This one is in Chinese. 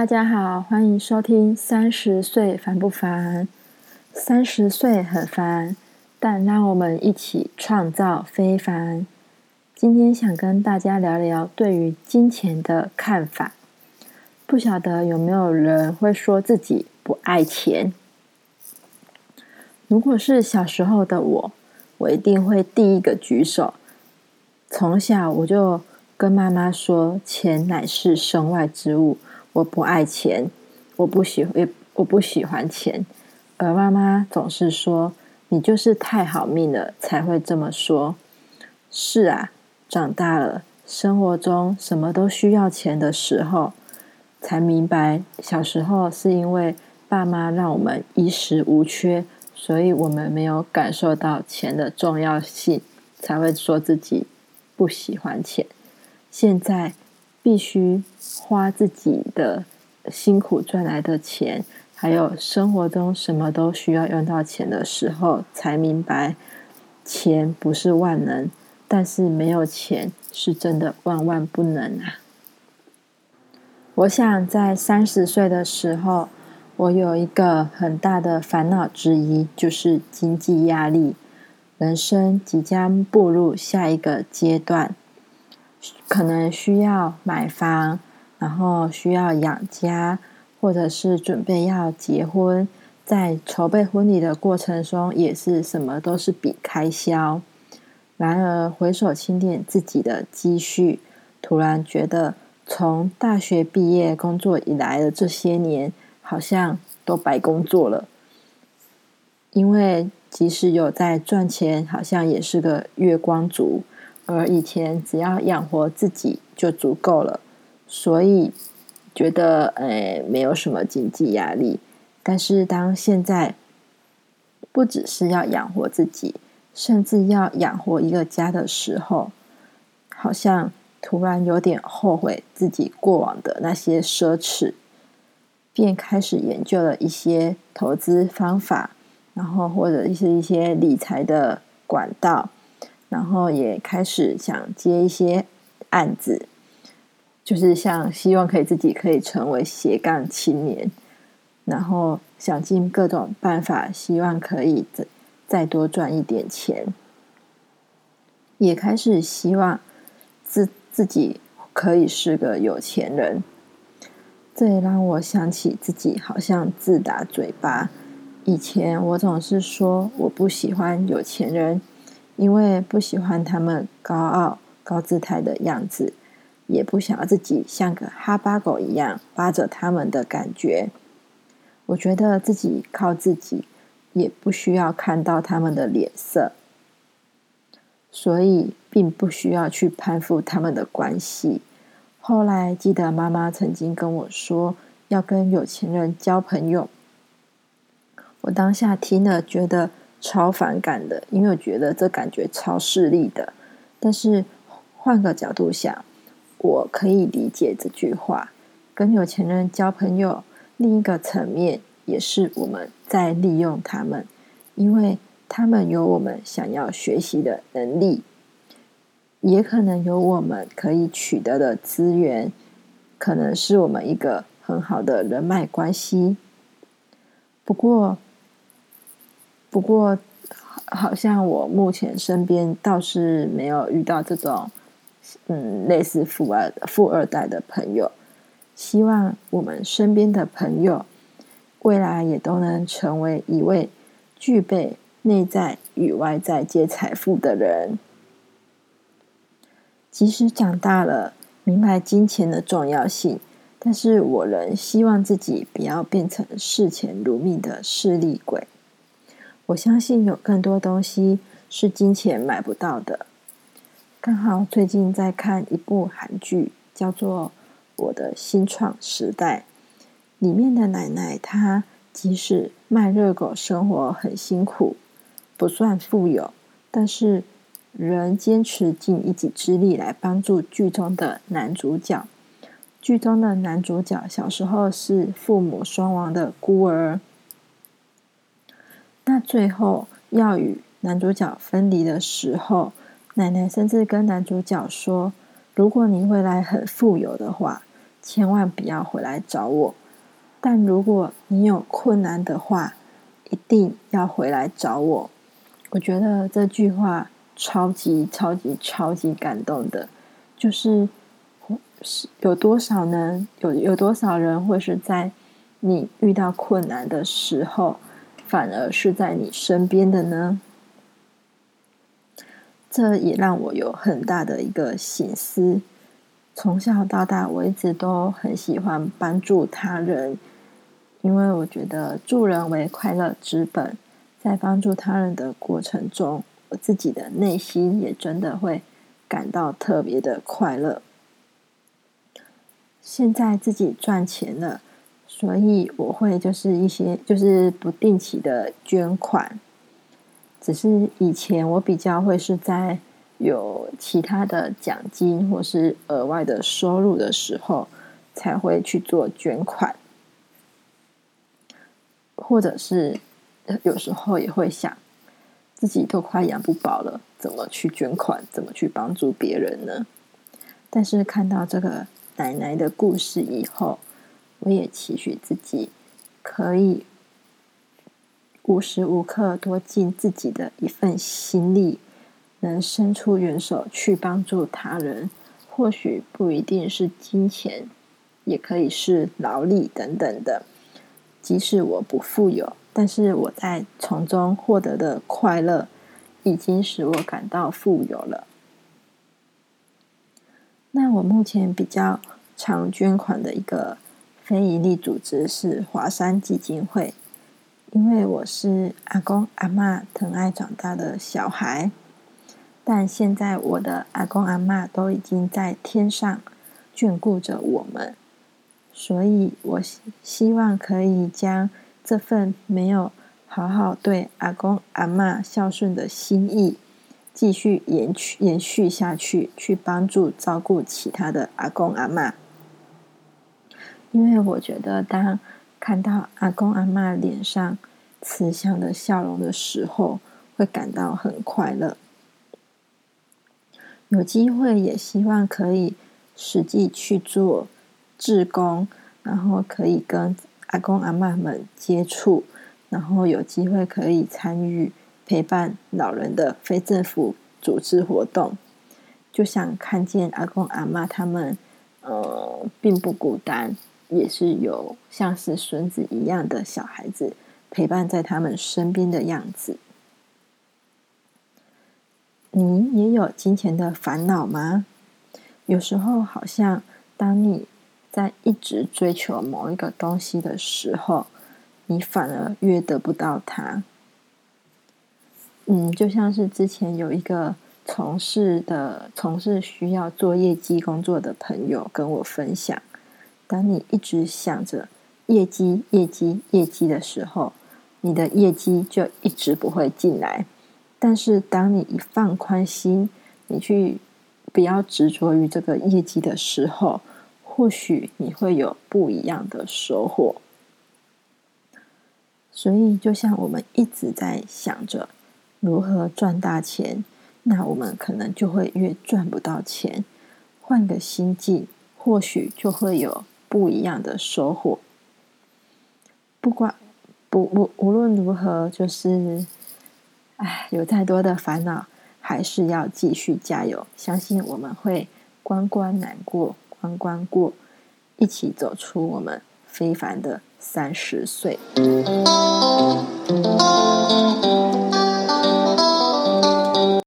大家好，欢迎收听《三十岁烦不烦》。三十岁很烦，但让我们一起创造非凡。今天想跟大家聊聊对于金钱的看法。不晓得有没有人会说自己不爱钱？如果是小时候的我，我一定会第一个举手。从小我就跟妈妈说：“钱乃是身外之物。”我不爱钱，我不喜也我不喜欢钱，而妈妈总是说：“你就是太好命了，才会这么说。”是啊，长大了，生活中什么都需要钱的时候，才明白小时候是因为爸妈让我们衣食无缺，所以我们没有感受到钱的重要性，才会说自己不喜欢钱。现在。必须花自己的辛苦赚来的钱，还有生活中什么都需要用到钱的时候，才明白钱不是万能，但是没有钱是真的万万不能啊！我想在三十岁的时候，我有一个很大的烦恼之一，就是经济压力，人生即将步入下一个阶段。可能需要买房，然后需要养家，或者是准备要结婚，在筹备婚礼的过程中，也是什么都是比开销。然而回首清点自己的积蓄，突然觉得从大学毕业工作以来的这些年，好像都白工作了。因为即使有在赚钱，好像也是个月光族。而以前只要养活自己就足够了，所以觉得诶没有什么经济压力。但是当现在不只是要养活自己，甚至要养活一个家的时候，好像突然有点后悔自己过往的那些奢侈，便开始研究了一些投资方法，然后或者是一些理财的管道。然后也开始想接一些案子，就是像希望可以自己可以成为斜杠青年，然后想尽各种办法，希望可以再再多赚一点钱，也开始希望自自己可以是个有钱人。这也让我想起自己好像自打嘴巴，以前我总是说我不喜欢有钱人。因为不喜欢他们高傲、高姿态的样子，也不想要自己像个哈巴狗一样扒着他们的感觉。我觉得自己靠自己，也不需要看到他们的脸色，所以并不需要去攀附他们的关系。后来记得妈妈曾经跟我说，要跟有钱人交朋友。我当下听了，觉得。超反感的，因为我觉得这感觉超势利的。但是换个角度想，我可以理解这句话。跟有钱人交朋友，另一个层面也是我们在利用他们，因为他们有我们想要学习的能力，也可能有我们可以取得的资源，可能是我们一个很好的人脉关系。不过。不过，好像我目前身边倒是没有遇到这种，嗯，类似富二富二代的朋友。希望我们身边的朋友，未来也都能成为一位具备内在与外在皆财富的人。即使长大了，明白金钱的重要性，但是我仍希望自己不要变成视钱如命的势利鬼。我相信有更多东西是金钱买不到的。刚好最近在看一部韩剧，叫做《我的新创时代》，里面的奶奶她即使卖热狗生活很辛苦，不算富有，但是仍坚持尽一己之力来帮助剧中的男主角。剧中的男主角小时候是父母双亡的孤儿。最后要与男主角分离的时候，奶奶甚至跟男主角说：“如果你未来很富有的话，千万不要回来找我。但如果你有困难的话，一定要回来找我。我觉得这句话超级超级超级感动的，就是是有多少呢？有有多少人会是在你遇到困难的时候，反而是在你身边的呢？这也让我有很大的一个醒思。从小到大，我一直都很喜欢帮助他人。因为我觉得助人为快乐之本，在帮助他人的过程中，我自己的内心也真的会感到特别的快乐。现在自己赚钱了，所以我会就是一些就是不定期的捐款。只是以前我比较会是在有其他的奖金或是额外的收入的时候，才会去做捐款。或者是有时候也会想，自己都快养不饱了，怎么去捐款，怎么去帮助别人呢？但是看到这个奶奶的故事以后，我也期许自己可以无时无刻多尽自己的一份心力，能伸出援手去帮助他人。或许不一定是金钱，也可以是劳力等等的。即使我不富有，但是我在从中获得的快乐，已经使我感到富有了。那我目前比较常捐款的一个非营利组织是华山基金会，因为我是阿公阿妈疼爱长大的小孩，但现在我的阿公阿妈都已经在天上眷顾着我们。所以，我希望可以将这份没有好好对阿公阿妈孝顺的心意，继续延续延续下去，去帮助照顾其他的阿公阿妈。因为我觉得，当看到阿公阿妈脸上慈祥的笑容的时候，会感到很快乐。有机会，也希望可以实际去做。志工，然后可以跟阿公阿妈们接触，然后有机会可以参与陪伴老人的非政府组织活动，就想看见阿公阿妈他们，呃，并不孤单，也是有像是孙子一样的小孩子陪伴在他们身边的样子。你也有金钱的烦恼吗？有时候好像当你。在一直追求某一个东西的时候，你反而越得不到它。嗯，就像是之前有一个从事的从事需要做业绩工作的朋友跟我分享：，当你一直想着业绩、业绩、业绩的时候，你的业绩就一直不会进来。但是，当你一放宽心，你去不要执着于这个业绩的时候。或许你会有不一样的收获，所以就像我们一直在想着如何赚大钱，那我们可能就会越赚不到钱。换个心境，或许就会有不一样的收获。不管不无无论如何，就是哎，有再多的烦恼，还是要继续加油。相信我们会关关难过。关关过，一起走出我们非凡的三十岁。